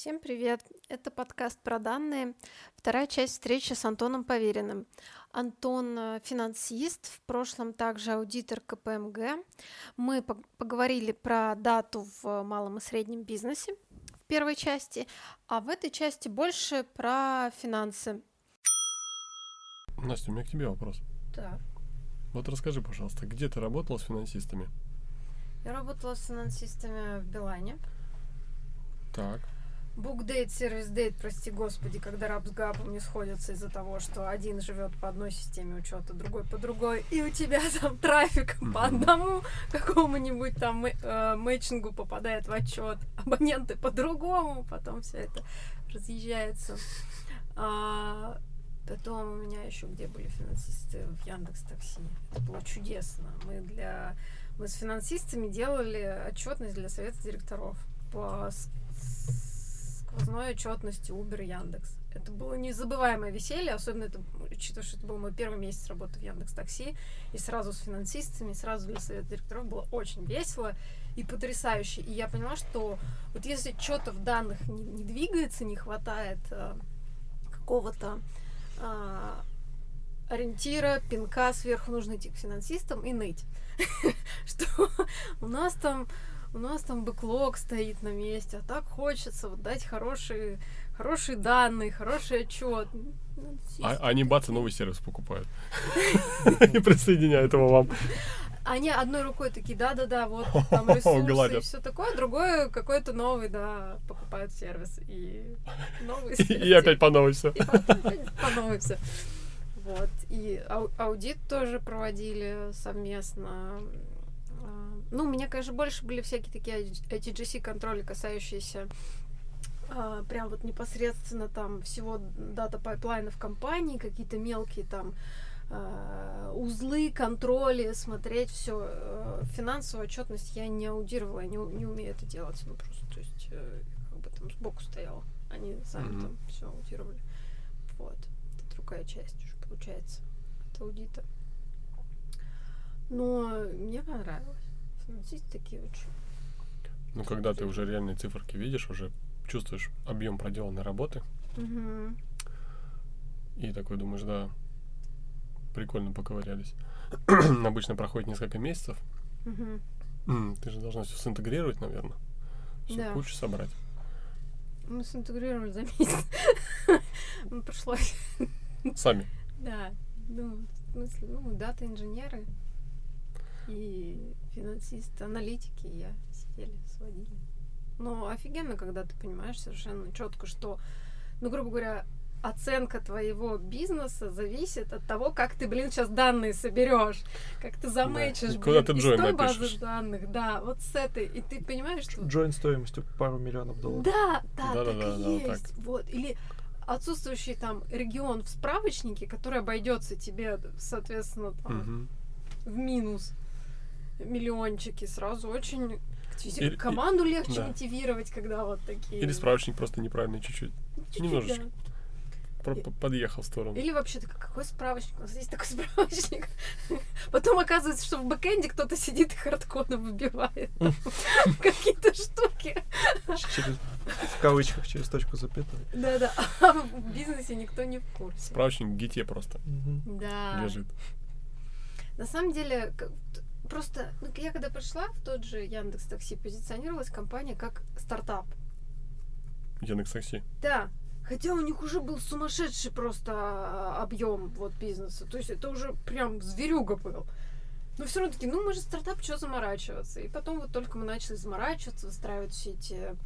Всем привет! Это подкаст про данные. Вторая часть встречи с Антоном Поверенным. Антон э, финансист, в прошлом также аудитор КПМГ. Мы поговорили про дату в малом и среднем бизнесе в первой части, а в этой части больше про финансы. Настя, у меня к тебе вопрос. Так. Вот расскажи, пожалуйста, где ты работала с финансистами? Я работала с финансистами в Билайне. Так. Букдейт, сервис-дейт, прости господи, когда раб с гапом не сходятся из-за того, что один живет по одной системе учета, другой по другой, и у тебя там трафик по одному какому-нибудь там э, мэтчингу попадает в отчет, абоненты по-другому, потом все это разъезжается. А, потом у меня еще где были финансисты в Яндекс Такси. Это было чудесно. Мы для мы с финансистами делали отчетность для совета директоров по сквозной отчетности Uber и Яндекс. Это было незабываемое веселье, особенно это, учитывая, что это был мой первый месяц работы в Яндекс Такси, и сразу с финансистами, сразу для совета директоров было очень весело и потрясающе. И я поняла, что вот если что-то в данных не, не двигается, не хватает э, какого-то э, ориентира, пинка сверху, нужно идти к финансистам и ныть. Что у нас там у нас там бэклог стоит на месте, а так хочется вот дать хорошие, хорошие данные, хороший отчет. Ну, а, они бац, новый сервис покупают. И присоединяют его вам. Они одной рукой такие, да-да-да, вот там ресурсы и все такое, другой какой-то новый, да, покупают сервис. И новый И опять по новой все. По новой все. Вот. И аудит тоже проводили совместно ну, у меня, конечно, больше были всякие такие ITGC контроли, касающиеся а, прям вот непосредственно там всего data pipeline а в компании, какие-то мелкие там а, узлы, контроли, смотреть все. А, финансовую отчетность я не аудировала, не, не умею это делать. Ну, просто, то есть, э, как бы там сбоку стояла. Они сами mm-hmm. там все аудировали. Вот. Это другая часть уже получается от аудита. Но мне понравилось. Финансисты такие очень. Ну, когда ты уже реальные циферки видишь, уже чувствуешь объем проделанной работы. Угу. И такой думаешь, да, прикольно поковырялись. Обычно проходит несколько месяцев. Угу. Ты же должна все синтегрировать, наверное. Все да. кучу собрать. Мы синтегрировали за месяц. Ну, пришлось. Сами? Да. Ну, в смысле, ну, дата-инженеры и финансисты, аналитики, и я сидели, сводили. Но офигенно, когда ты понимаешь совершенно четко, что, ну, грубо говоря, оценка твоего бизнеса зависит от того, как ты, блин, сейчас данные соберешь, как ты заметишь, да. блин, ты из той базы данных, да, вот с этой, и ты понимаешь, что... Джойн стоимостью пару миллионов долларов. Да, да, да так да, и да, есть, вот, так. вот, или отсутствующий там регион в справочнике, который обойдется тебе, соответственно, там, угу. в минус миллиончики, сразу очень или, команду легче да. мотивировать, когда вот такие. Или справочник просто неправильный чуть-чуть. чуть-чуть Немножечко. Да. Про- подъехал в сторону. Или вообще, так какой справочник? У нас есть такой справочник. Потом оказывается, что в бэкэнде кто-то сидит и хардкодом выбивает какие-то штуки. В кавычках через точку запятой. Да-да. А в бизнесе никто не в курсе. Справочник в гите просто да. лежит. На самом деле, просто ну, я когда пришла в тот же Яндекс Такси, позиционировалась компания как стартап. Яндекс Такси? Да. Хотя у них уже был сумасшедший просто а, объем вот бизнеса. То есть это уже прям зверюга был. Но все равно таки, ну мы же стартап, что заморачиваться? И потом вот только мы начали заморачиваться, выстраивать все эти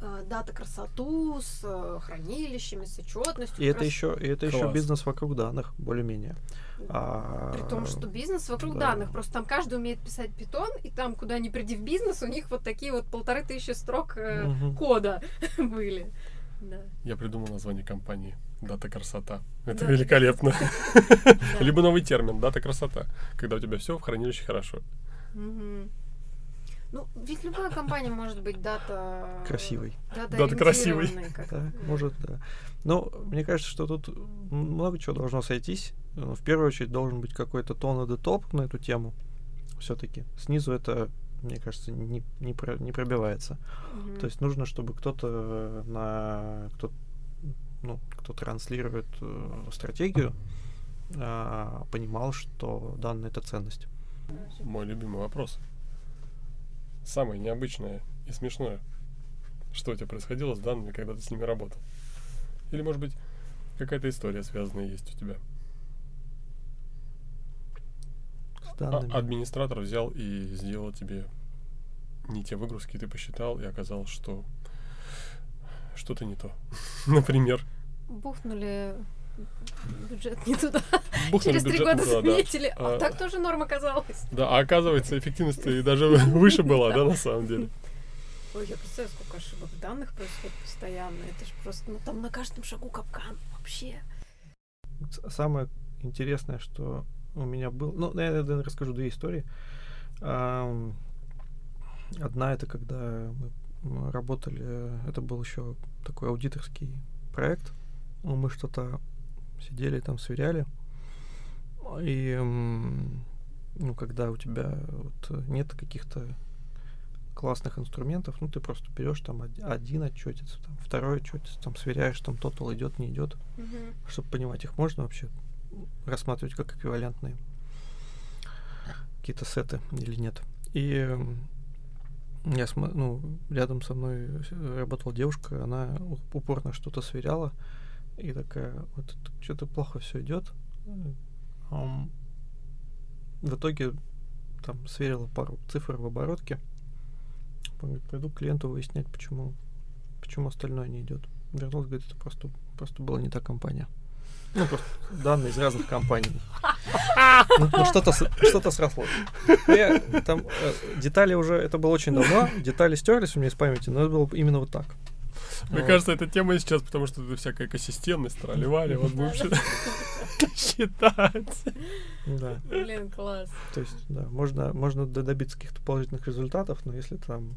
дата красоту с э, хранилищами, с отчетностью. И это еще, и это еще бизнес вокруг данных, более-менее. А, При том, что бизнес вокруг да. данных. Просто там каждый умеет писать питон, и там, куда ни приди в бизнес, у них вот такие вот полторы тысячи строк э, угу. кода были. Да. Я придумал название компании. Дата красота. Это да. великолепно. Либо новый термин дата красота. Когда у тебя все в хранилище хорошо. Ну, ведь любая компания может быть дата... Красивой. Дата, дата красивой. Да, может, да. Но мне кажется, что тут много чего должно сойтись. В первую очередь должен быть какой-то тон и топ на эту тему. Все-таки. Снизу это мне кажется, не, не, про, не пробивается. Мгм. То есть нужно, чтобы кто-то на кто, ну, кто транслирует э, стратегию, а, понимал, что данная это ценность. Мой любимый вопрос. Самое необычное и смешное. Что у тебя происходило с данными, когда ты с ними работал? Или, может быть, какая-то история связанная есть у тебя? С А- администратор взял и сделал тебе не те выгрузки, ты посчитал, и оказалось, что что-то не то. Например, Бухнули бюджет не туда. бухнули Через три года да. заметили. А А, так тоже норма оказалась. Да, а оказывается, эффективность и даже выше была, да, на самом деле. Ой, я представляю, сколько ошибок данных происходит постоянно. Это же просто, ну там на каждом шагу капкан вообще. Самое интересное, что у меня был... Ну, я наверное, расскажу две истории. Одна это когда мы работали, э, это был еще такой аудиторский проект. Ну, Мы что-то сидели там, сверяли. И ну, когда у тебя вот нет каких-то классных инструментов, ну, ты просто берешь там од- один отчетец, там, второй отчетец, там сверяешь, там тотал идет, не идет чтобы понимать, их можно вообще рассматривать как эквивалентные какие-то сеты или нет. И я ну, рядом со мной работала девушка, она упорно что-то сверяла, и такая, вот что-то плохо все идет. В итоге там сверила пару цифр в оборотке. Говорит, пойду клиенту выяснять, почему, почему остальное не идет. Вернулась, говорит, это просто, просто была не та компания. Ну, просто данные из разных компаний. Ну, ну, что-то, что-то срослось. Ну, я, там э, детали уже, это было очень давно, детали стерлись у меня из памяти, но это было именно вот так. Мне Вот. кажется, это тема сейчас, потому что это всякая экосистемность, тролливали, вот будем считать. считать. Да. Блин, класс. То есть, да, можно, можно добиться каких-то положительных результатов, но если там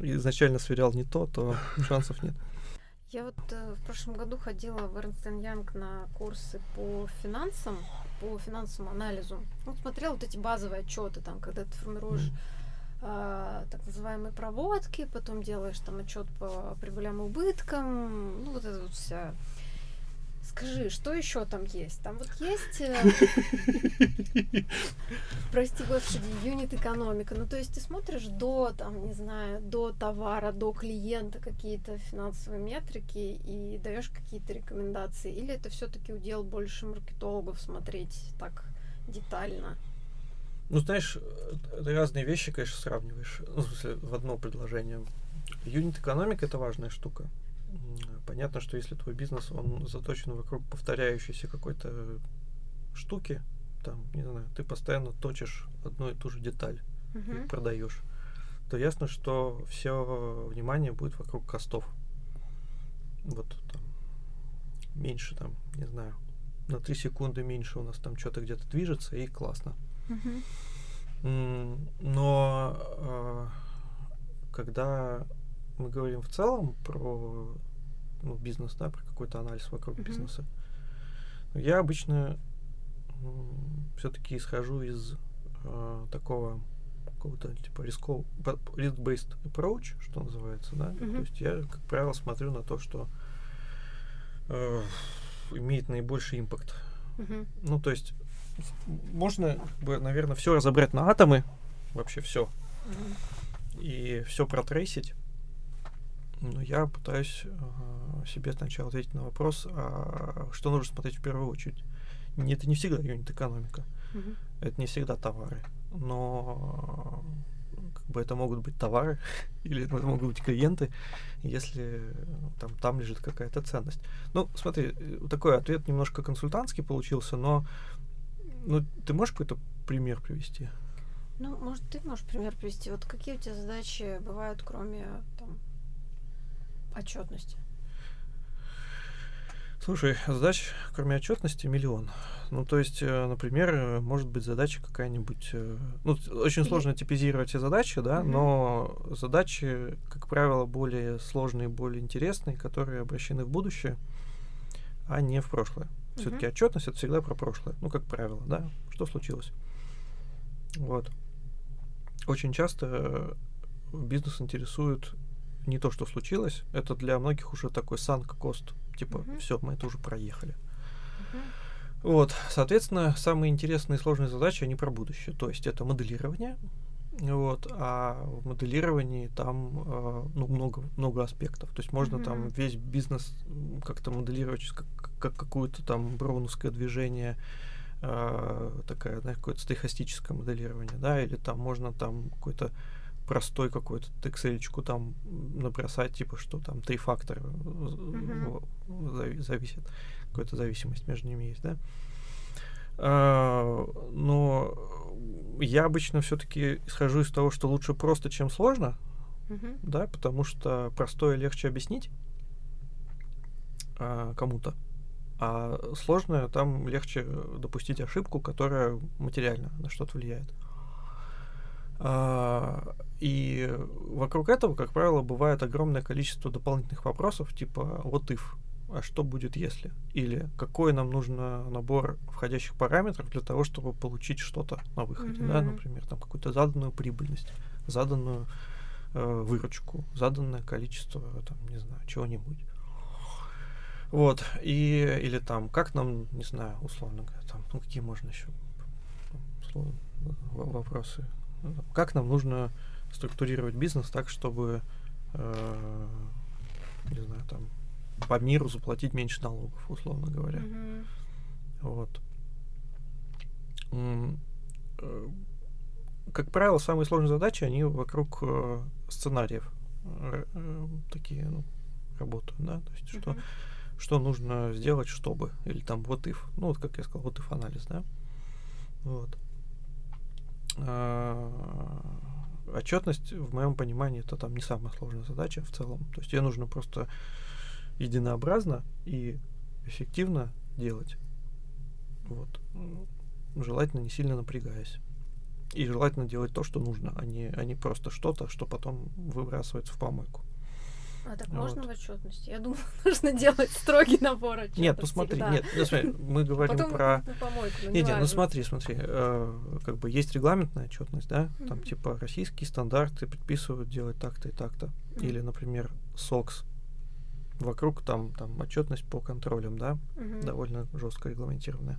изначально сверял не то, то шансов нет. Я вот э, в прошлом году ходила в Ernst Young на курсы по финансам, по финансовому анализу. Ну, смотрела вот эти базовые отчеты, там, когда ты формируешь а, так называемые проводки, потом делаешь там отчет по прибылям и убыткам, ну вот это вот вся. Скажи, что еще там есть? Там вот есть, э, прости господи, юнит экономика. Ну то есть ты смотришь до, там, не знаю, до товара, до клиента какие-то финансовые метрики и даешь какие-то рекомендации, или это все-таки удел больше маркетологов смотреть так детально? Ну, знаешь, э, разные вещи, конечно, сравниваешь. Ну, в смысле, в одно предложение. Юнит экономика это важная штука. Понятно, что если твой бизнес, он заточен вокруг повторяющейся какой-то штуки, там, не знаю, ты постоянно точишь одну и ту же деталь и Мгм. продаешь, то ясно, что все внимание будет вокруг костов. Вот там меньше там, не знаю, на 3 секунды меньше у нас там что-то где-то движется, и классно. М, Но э, когда мы говорим в целом про ну, бизнес, да, про какой-то анализ вокруг Мгм. бизнеса, я обычно все-таки исхожу из э, такого какого-то типа рисков, risk-based approach, что называется, да. Мгм. То есть я, как правило, смотрю на то, что э, имеет наибольший импакт Мгм. ну, то есть, можно, как бы, наверное, все разобрать на атомы, вообще все, и все протрейсить. Но я пытаюсь э, себе сначала ответить на вопрос, а что нужно смотреть в первую очередь. Не- Это не всегда юнит экономика, Мгм. это не всегда товары, но как бы это могут быть товары или это могут быть клиенты, если там, там лежит какая-то ценность. Ну, смотри, э, такой ответ немножко консультантский получился, но ну, ты можешь какой-то пример привести? Ну, может, ты можешь пример привести? Вот какие у тебя задачи бывают, кроме там отчетности? Слушай, задач, кроме отчетности, миллион. Ну, то есть, э, например, э, может быть задача какая-нибудь... э, Ну, очень сложно типизировать все задачи, да, Мгм. но задачи, как правило, более сложные, более интересные, которые обращены в будущее, а не в прошлое. Все-таки отчетность это всегда про прошлое. Ну, как правило, да. Что случилось? Вот. очень часто бизнес интересует не то, что случилось, это для многих уже такой санк кост, типа, Мгм. все, мы это уже проехали. Мгм. Вот, соответственно, самые интересные и сложные задачи, они про будущее. То есть это моделирование, вот, а в моделировании там э, ну, много, много аспектов. То есть можно там Мгм. весь бизнес как-то моделировать как, как какое-то там броуновское движение, э, такая, знаешь, какое-то стохастическое моделирование, да, или там можно там какой-то простой какой-то excel там набросать, типа, что там три фактора в- зави- зависит, какая-то зависимость между ними есть, да. А, но я обычно все-таки исхожу из того, что лучше просто, чем сложно, Мгм. да, потому что простое легче объяснить а, кому-то, а сложное там легче допустить ошибку, которая материально на что-то влияет. А, и вокруг этого, как правило, бывает огромное количество дополнительных вопросов, типа вот if, а что будет если? Или какой нам нужно набор входящих параметров для того, чтобы получить что-то на выходе, да, Мгм. например, там какую-то заданную прибыльность, заданную э, выручку, заданное количество, там, не знаю, чего-нибудь. Вот, и, или там, как нам, не знаю, условно говоря, там, ну, какие можно еще вопросы, Ну, там, как нам нужно структурировать бизнес так, чтобы, э, не знаю, там, по миру заплатить меньше налогов, условно говоря. Мгм. Вот. Э, Как правило, самые сложные задачи, они вокруг э, сценариев э, э, такие, ну, работают, да, то есть что, Мгм. что нужно сделать, чтобы, или там вот if, ну, вот как я сказал, вот if анализ, да, вот. А, Отчетность, в моем понимании, это там не самая сложная задача в целом. То есть ее нужно просто единообразно и эффективно делать. Вот. Желательно не сильно напрягаясь. И желательно делать то, что нужно, а не, а не просто что-то, что потом выбрасывается в помойку. А так Вот. можно в отчетности? Я думаю, нужно делать строгий набор отчетов. Нет, ну смотри, всегда. нет, ну смотри, мы говорим Потом про... помойку, ну, Нет, нет, ну смотри, смотри, э, как бы есть регламентная отчетность, да, там Мгм. типа российские стандарты предписывают делать так-то и так-то, или, например, СОКС, вокруг там там отчетность по контролям, да, Мгм. довольно жестко регламентированная,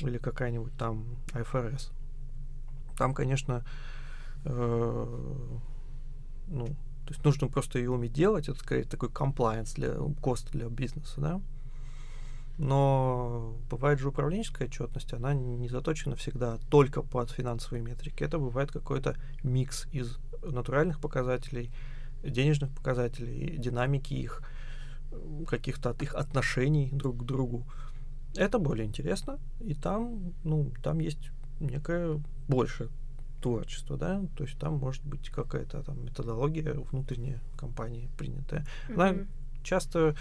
или какая-нибудь там АФРС. Там, конечно, э, ну, то есть нужно просто ее уметь делать, это скорее такой комплайенс для кост для бизнеса, да. Но бывает же управленческая отчетность, она не заточена всегда только под финансовые метрики. Это бывает какой-то микс из натуральных показателей, денежных показателей, динамики их, каких-то от их отношений друг к другу. Это более интересно, и там, ну, там есть некое больше творчество, да, то есть там может быть какая-то там методология внутренняя компании принятая. Она Мгм. часто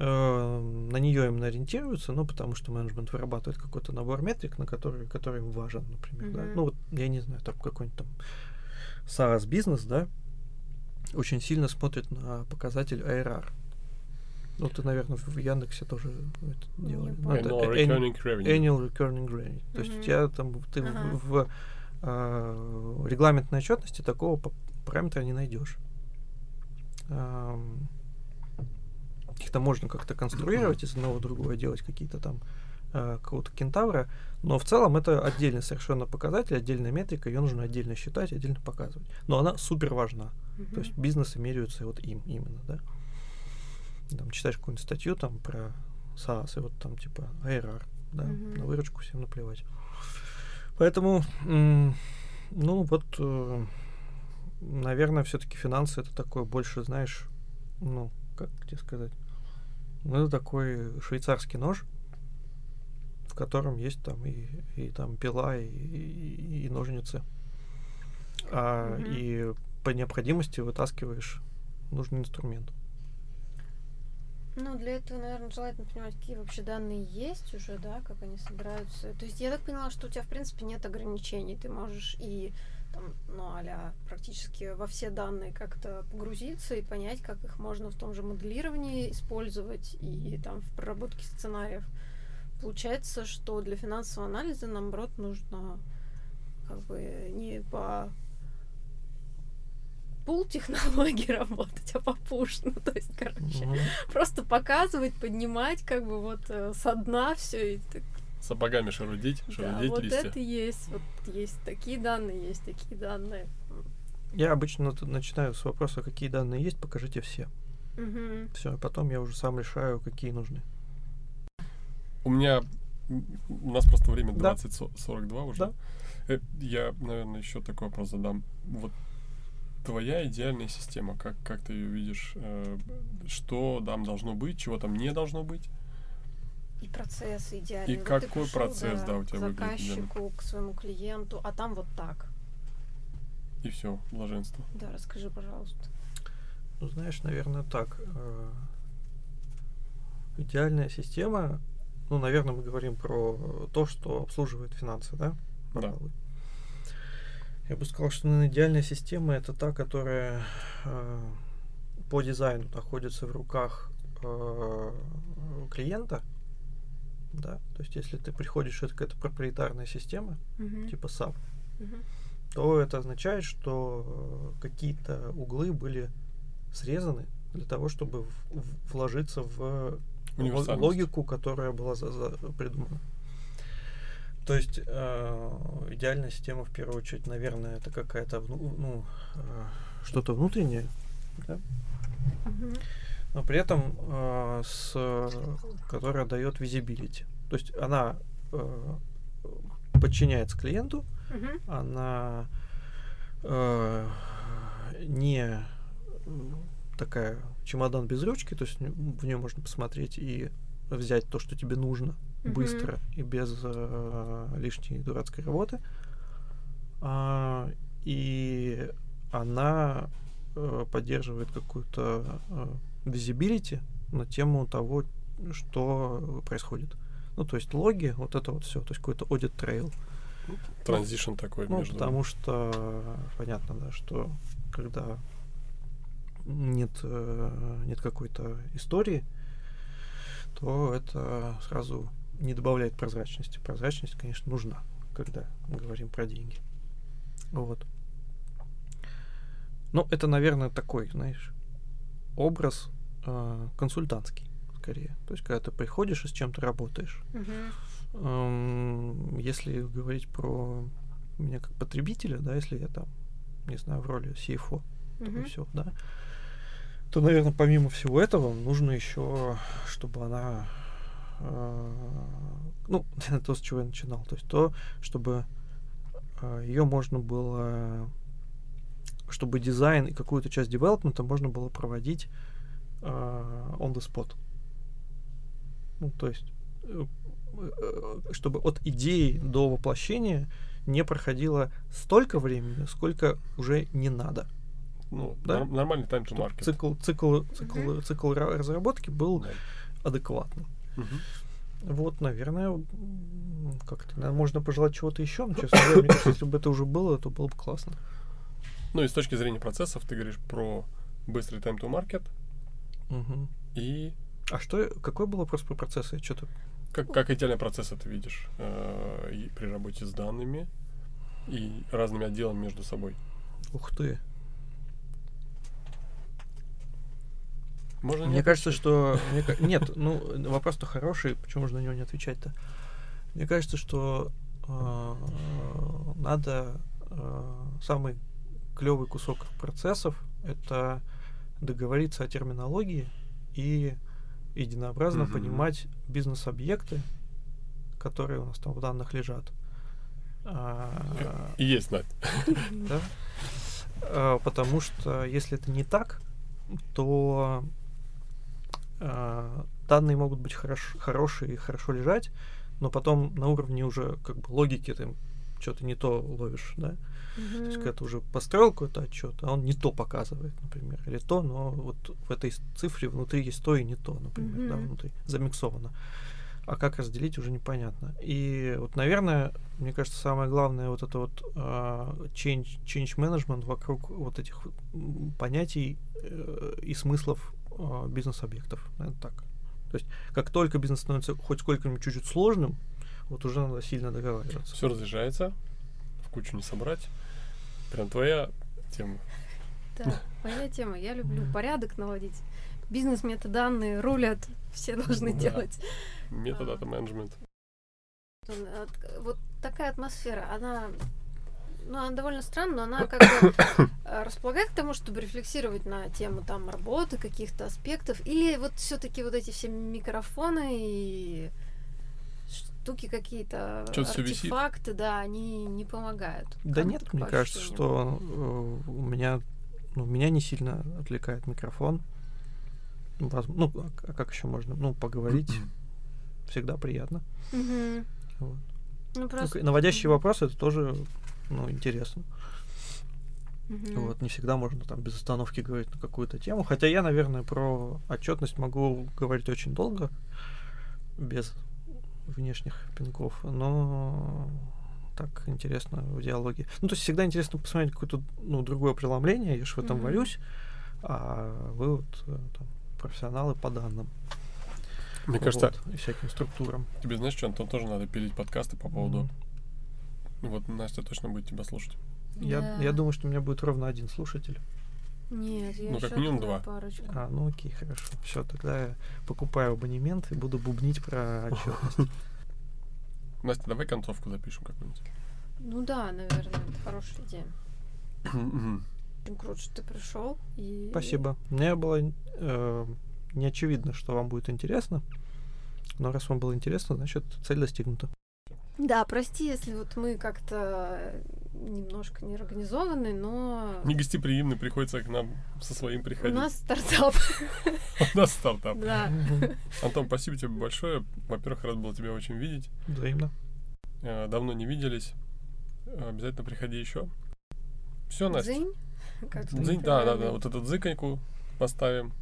э, на нее именно ориентируются, ну, потому что менеджмент вырабатывает какой-то набор метрик, на который, который им важен, например, да. Мгм. Ну, вот, я не знаю, там какой-нибудь там SaaS бизнес, да, очень сильно смотрит на показатель ARR. Ну, ты, наверное, в Яндексе тоже это Не делали. Ну, это Annual recurring revenue. Annual Recurring Revenue. То есть у тебя там ты в- Ага. в, э, регламентной отчетности такого параметра не найдешь. Ам, Их-то можно как-то конструировать из одного в другое, делать какие-то там э, какого-то кентавра, но в целом это отдельный совершенно показатель, отдельная метрика, ее нужно отдельно считать, отдельно показывать. Но она супер важна. Мгм. То есть бизнесы меряются вот им именно, да. Там читаешь какую-нибудь статью там про SaaS, и вот там типа ARR, да, Мгм. на выручку всем наплевать. Поэтому, м, ну вот, э, наверное, все-таки финансы это такое больше, знаешь, ну, как тебе сказать, ну, это такой швейцарский нож, в котором есть там и, и там пила, и, и- и ножницы. А, Мгм. И по необходимости вытаскиваешь нужный инструмент. Ну, для этого, наверное, желательно понимать, какие вообще данные есть уже, да, как они собираются. То есть я так поняла, что у тебя, в принципе, нет ограничений. Ты можешь и там, ну, а практически во все данные как-то погрузиться и понять, как их можно в том же моделировании использовать и там в проработке сценариев. Получается, что для финансового анализа, наоборот, нужно как бы не по пул технологии работать, а по пуш. Ну, то есть, короче, Мгм. просто показывать, поднимать, как бы вот э, со дна все. И так, Сапогами шарудить, да, шарудить вот листья. это есть. Вот есть такие данные, есть такие данные. Я обычно тут начинаю с вопроса, какие данные есть, покажите все. Мгм. Все, потом я уже сам решаю, какие нужны. У меня... У нас просто время Да. 20.42 уже. Да. Э, Я, наверное, еще такой вопрос задам. Вот твоя идеальная система, как, как ты ее видишь? Э, Что там должно быть, чего там не должно быть? И процесс идеальный. И Вот какой ты пришёл, процесс, да, у тебя к выглядит заказчику, к своему клиенту, а там вот так. И все, блаженство. Да, расскажи, пожалуйста. Ну, знаешь, наверное, так. э, Идеальная система, ну, наверное, мы говорим про то, что обслуживает финансы, да? Да. Пожалуй. Я бы сказал, что наверное, идеальная система это та, которая э, по дизайну находится в руках э, клиента. Да, то есть если ты приходишь, это какая-то проприетарная система, Мгм. типа SAP, Мгм. то это означает, что э, какие-то углы были срезаны для того, чтобы в- в- вложиться в Универсальность. логику, которая была за- за- придумана. То есть э, идеальная система, в первую очередь, наверное, это какая-то вну- ну, э, что-то внутреннее, да? Но при этом э, с, которая дает visibility. То есть она э, подчиняется клиенту, она э, не такая чемодан без ручки, то есть в нее можно посмотреть и взять то, что тебе нужно Мгм. быстро и без э, лишней дурацкой работы. А, и она э, поддерживает какую-то э, visibility на тему того, что происходит. Ну, то есть логи, вот это вот все, то есть какой-то audit trail. Транзишн такой Ну, между... потому что понятно, да, что когда нет, э, нет какой-то истории, то это сразу не добавляет прозрачности. Прозрачность, конечно, нужна, когда мы говорим про деньги. Вот. Ну, это, наверное, такой, знаешь, образ э, консультантский, скорее. То есть, когда ты приходишь и с чем-то работаешь. Мгм. Эм, Если говорить про меня как потребителя, да, если я там, не знаю, в роли CFO, то Мгм. все, да, то, наверное, помимо всего этого, нужно еще, чтобы она, э, ну, то, с чего я начинал, то есть то, чтобы ее можно было, чтобы дизайн и какую-то часть девелопмента можно было проводить э, on the spot. Ну, то есть, э, э, чтобы от идеи до воплощения не проходило столько времени, сколько уже не надо. Ну, да? нор- нормальный time to market. цикл, цикл, цикл, Мгм. цикл ра- разработки был Да. адекватным. Мгм. Вот, наверное, как-то наверное, можно пожелать чего-то еще, но, честно говоря, мне кажется, если бы это уже было, то было бы классно. Ну и с точки зрения процессов ты говоришь про быстрый time to market Мгм. и А что, какой был вопрос про процессы? Что-то как, как идеальный процесс ты видишь э, и при работе с данными и разными отделами между собой. Ух ты. Можно не Мне кажется, что... Нет, ну, вопрос-то хороший, почему же на него не отвечать-то? Мне кажется, что э, надо э, самый клевый кусок процессов это договориться о терминологии и единообразно Мгм. понимать бизнес-объекты, которые у нас там в данных лежат. А, И есть знать. да? А, Потому что если это не так, то данные могут быть хорош, хорошие и хорошо лежать, но потом на уровне уже как бы логики ты что-то не то ловишь, да? То есть, когда ты уже построил какой-то отчет, а он не то показывает, например, или то, но вот в этой цифре внутри есть то и не то, например, да, Мгм. внутри замиксовано. А как разделить уже непонятно. И вот, наверное, мне кажется, самое главное вот это вот а, change, change management вокруг вот этих понятий э, и смыслов бизнес-объектов. Наверное, так. То есть, как только бизнес становится хоть сколько-нибудь чуть-чуть сложным, вот уже надо сильно договариваться. Все разъезжается. в кучу не собрать. Прям твоя тема. Да, моя тема. Я люблю порядок наводить. Бизнес, метаданные рулят, все должны Да. делать. Метод А. это менеджмент. Вот такая атмосфера, она, ну, она довольно странная, но она как бы э, располагает к тому, чтобы рефлексировать на тему там работы, каких-то аспектов, или вот все-таки вот эти все микрофоны и штуки какие-то, артефакты, да, они не помогают. Да нет, мне кажется, что э, у меня, ну, меня не сильно отвлекает микрофон. Ну, а как еще можно? Ну, поговорить всегда приятно. Мгм. Вот. Ну, просто... наводящие вопросы это тоже, ну, интересно. Мгм. Вот, не всегда можно там без остановки говорить на какую-то тему. Хотя я, наверное, про отчетность могу говорить очень долго, без внешних пинков, но так интересно в диалоге. Ну, то есть всегда интересно посмотреть какое-то ну, другое преломление, я же в этом Мгм. варюсь, а вы вот э, там, профессионалы по данным. Мне кажется, вот, и всяким структурам. тебе знаешь что, Антон, тоже надо пилить подкасты по поводу... Мгм. Вот Настя точно будет тебя слушать. Я, Да. я думаю, что у меня будет ровно один слушатель. Нет, я Ну, как минимум два. парочку. А, ну окей, хорошо. Все, тогда я покупаю абонемент и буду бубнить про отчетность. Настя, давай концовку запишем какую-нибудь. Ну да, наверное, это хорошая идея. Очень круто, что ты пришел. И... Спасибо. Мне было э, не очевидно, что вам будет интересно. Но раз вам было интересно, значит цель достигнута. Да, прости, если вот мы как-то немножко неорганизованы, но Не гостеприимный, приходится к нам со своим у приходить. нас стартап. У нас стартап. Да. Антон, спасибо тебе большое. Во-первых, рад был тебя очень видеть. Взаимно. Э, Давно не виделись. Обязательно приходи еще. Все, Настя. Дзынь. Как Дзынь, да, да, да. Вот эту дзыконьку поставим.